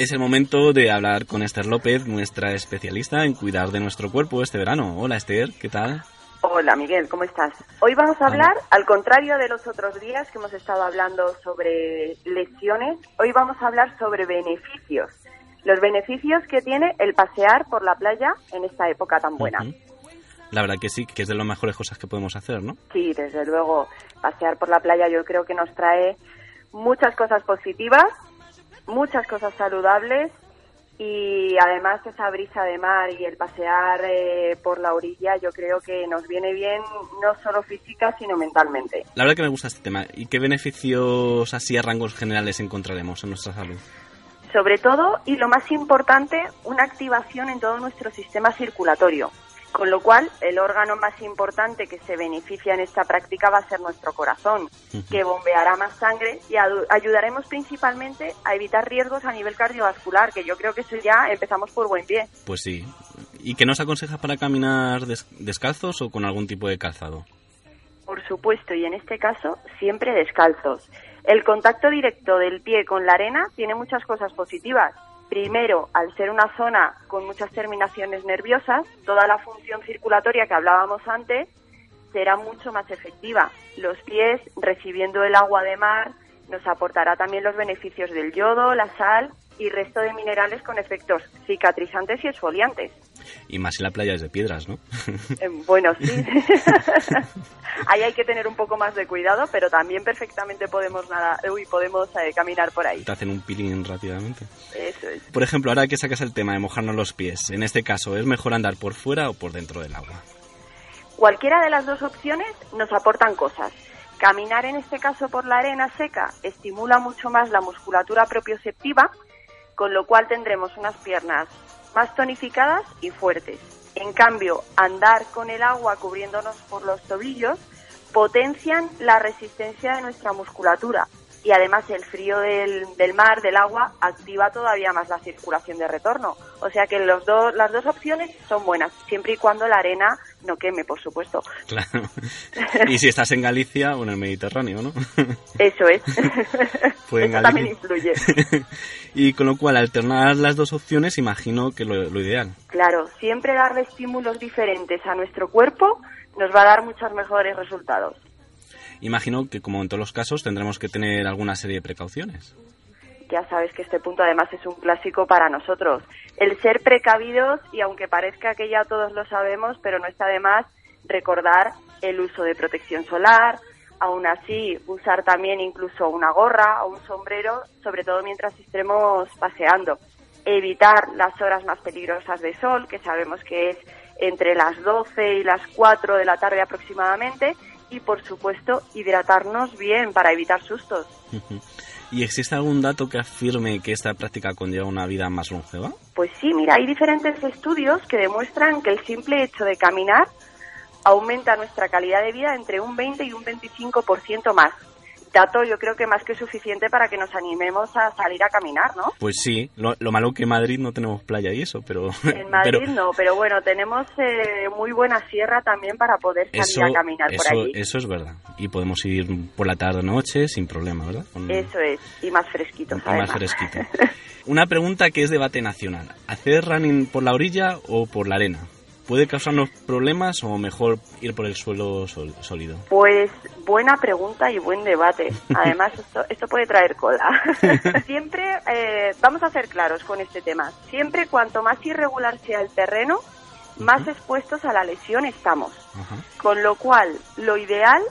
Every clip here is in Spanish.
Es el momento de hablar con Esther López, nuestra especialista en cuidar de nuestro cuerpo este verano. Hola Esther, ¿qué tal? Hola Miguel, ¿cómo estás? Hoy vamos a hablar, al contrario de los otros días que hemos estado hablando sobre lesiones, hoy vamos a hablar sobre beneficios. Los beneficios que tiene el pasear por la playa en esta época tan buena. La verdad que sí, que es de las mejores cosas que podemos hacer, ¿no? Sí, desde luego, pasear por la playa yo creo que nos trae muchas cosas positivas muchas cosas saludables y además esa brisa de mar y el pasear eh, por la orilla yo creo que nos viene bien no solo física sino mentalmente. La verdad que me gusta este tema. ¿Y qué beneficios así a rangos generales encontraremos en nuestra salud? Sobre todo, y lo más importante, una activación en todo nuestro sistema circulatorio. Con lo cual, el órgano más importante que se beneficia en esta práctica va a ser nuestro corazón, que bombeará más sangre y ayudaremos principalmente a evitar riesgos a nivel cardiovascular, que yo creo que eso ya empezamos por buen pie. Pues sí. ¿Y qué nos aconsejas para caminar descalzos o con algún tipo de calzado? Por supuesto, y en este caso, siempre descalzos. El contacto directo del pie con la arena tiene muchas cosas positivas Primero, al ser una zona con muchas terminaciones nerviosas, toda la función circulatoria que hablábamos antes será mucho más efectiva. Los pies, recibiendo el agua de mar, nos aportará también los beneficios del yodo, la sal y resto de minerales con efectos cicatrizantes y exfoliantes. Y más en la playa es de piedras, ¿no? Eh, bueno, sí. ahí hay que tener un poco más de cuidado, pero también perfectamente podemos nada, uy, podemos eh, caminar por ahí. Te hacen un peeling rápidamente. Eso es. Por ejemplo, ahora que sacas el tema de mojarnos los pies, en este caso, ¿es mejor andar por fuera o por dentro del agua? Cualquiera de las dos opciones nos aportan cosas. Caminar en este caso por la arena seca estimula mucho más la musculatura propioceptiva, con lo cual tendremos unas piernas más tonificadas y fuertes. En cambio, andar con el agua cubriéndonos por los tobillos potencian la resistencia de nuestra musculatura, y además el frío del, del, mar, del agua, activa todavía más la circulación de retorno. O sea que los dos, las dos opciones son buenas, siempre y cuando la arena no queme, por supuesto. Claro. Y si estás en Galicia o en el Mediterráneo, ¿no? Eso es. Pues Eso también influye. y con lo cual, alternar las dos opciones, imagino que lo, lo ideal. Claro, siempre darle estímulos diferentes a nuestro cuerpo nos va a dar muchos mejores resultados. Imagino que, como en todos los casos, tendremos que tener alguna serie de precauciones. Ya sabes que este punto además es un clásico para nosotros. El ser precavidos, y aunque parezca que ya todos lo sabemos, pero no está de más recordar el uso de protección solar, aún así usar también incluso una gorra o un sombrero, sobre todo mientras estemos paseando. Evitar las horas más peligrosas de sol, que sabemos que es entre las 12 y las 4 de la tarde aproximadamente, y por supuesto hidratarnos bien para evitar sustos. ¿Y existe algún dato que afirme que esta práctica conlleva una vida más longeva? Pues sí, mira, hay diferentes estudios que demuestran que el simple hecho de caminar aumenta nuestra calidad de vida entre un 20 y un 25% más dato yo creo que más que suficiente para que nos animemos a salir a caminar, ¿no? Pues sí, lo, malo que en Madrid no tenemos playa y eso, pero... En Madrid no, pero bueno, tenemos eh, muy buena sierra también para poder salir a caminar por allí. Eso es verdad, y podemos ir por la tarde-noche sin problema, ¿verdad? Eso es, y más fresquito. Y más fresquito. Una pregunta que es debate nacional, ¿hacer running por la orilla o por la arena? ¿Puede causarnos problemas o mejor ir por el suelo sólido? Pues buena pregunta y buen debate. Además, esto, esto puede traer cola. Siempre, eh, vamos a ser claros con este tema, siempre cuanto más irregular sea el terreno, más expuestos a la lesión estamos. Con lo cual, lo ideal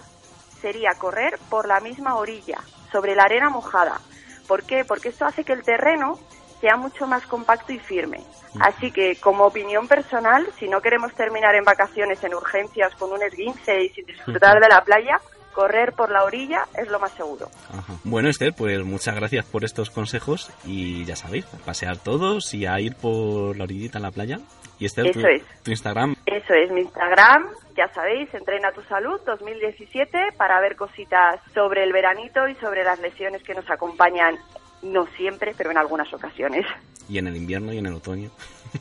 sería correr por la misma orilla, sobre la arena mojada. ¿Por qué? Porque esto hace que el terreno sea mucho más compacto y firme. Así que, como opinión personal, si no queremos terminar en vacaciones en urgencias con un esguince y sin disfrutar de la playa, correr por la orilla es lo más seguro. Bueno, Esther, pues muchas gracias por estos consejos y ya sabéis, pasear todos y a ir por la orillita en la playa. Y Esther, Eso tu, es. tu Instagram. Eso es mi Instagram, ya sabéis, Entrena tu Salud 2017 para ver cositas sobre el veranito y sobre las lesiones que nos acompañan, no siempre, pero en algunas ocasiones, Y en el invierno y en el otoño.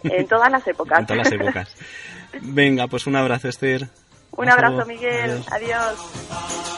en todas las épocas. en todas las épocas. Venga, pues un abrazo, Esther. Un abrazo. Miguel. Adiós. Adiós.